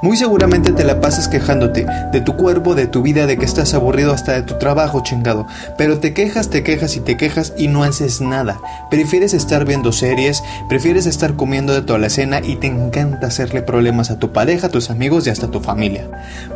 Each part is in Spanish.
Muy seguramente te la pasas quejándote de tu cuerpo, de tu vida, de que estás aburrido hasta de tu trabajo, chingado. Pero te quejas, te quejas y te quejas y no haces nada. Prefieres estar viendo series, prefieres estar comiendo de toda la cena y te encanta hacerle problemas a tu pareja, a tus amigos y hasta a tu familia.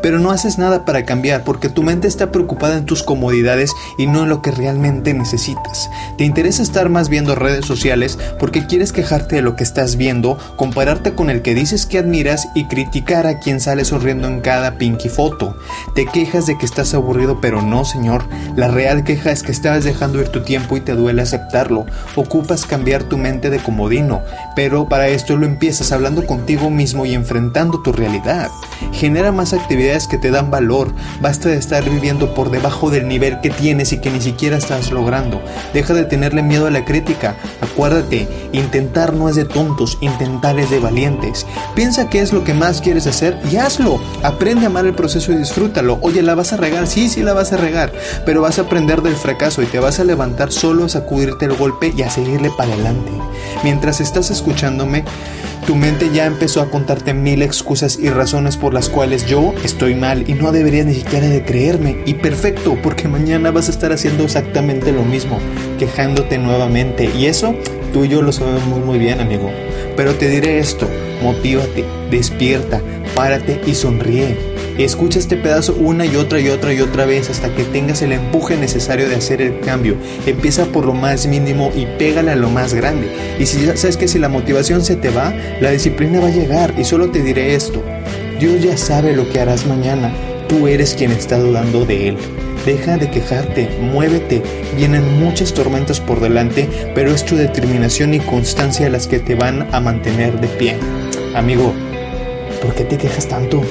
Pero no haces nada para cambiar porque tu mente está preocupada en tus comodidades y no en lo que realmente necesitas. Te interesa estar más viendo redes sociales porque quieres quejarte de lo que estás viendo, compararte con el que dices que admiras y criticar a quien sale sonriendo en cada pinky foto. Te quejas de que estás aburrido, pero no, señor. La real queja es que estás dejando ir tu tiempo y te duele aceptarlo. Ocupas cambiar tu mente de comodino, pero para esto lo empiezas hablando contigo mismo y enfrentando tu realidad. Genera más actividades que te dan valor. Basta de estar viviendo por debajo del nivel que tienes y que ni siquiera estás logrando. Deja de tenerle miedo a la crítica. Acuérdate, intentar no es de tontos, intentar es de valientes. Piensa qué es lo que más quieres hacer y hazlo. Aprende a amar el proceso y disfrútalo. Oye, ¿la vas a regar? Sí, sí la vas a regar, pero vas a aprender del fracaso y te vas a levantar solo a sacudirte el golpe y a seguirle para adelante. Mientras estás escuchándome, tu mente ya empezó a contarte mil excusas y razones por las cuales yo estoy mal y no deberías ni siquiera de creerme. Y perfecto, porque mañana vas a estar haciendo exactamente lo mismo, quejándote nuevamente. Y eso tú y yo lo sabemos muy bien, amigo. Pero te diré esto, motívate, despierta, párate y sonríe. Escucha este pedazo una y otra y otra y otra vez hasta que tengas el empuje necesario de hacer el cambio. Empieza por lo más mínimo y pégale a lo más grande. Y si sabes que si la motivación se te va, la disciplina va a llegar. Y solo te diré esto. Dios ya sabe lo que harás mañana. Tú eres quien está dudando de Él. Deja de quejarte, muévete. Vienen muchas tormentas por delante, pero es tu determinación y constancia las que te van a mantener de pie. Amigo, ¿por qué te quejas tanto?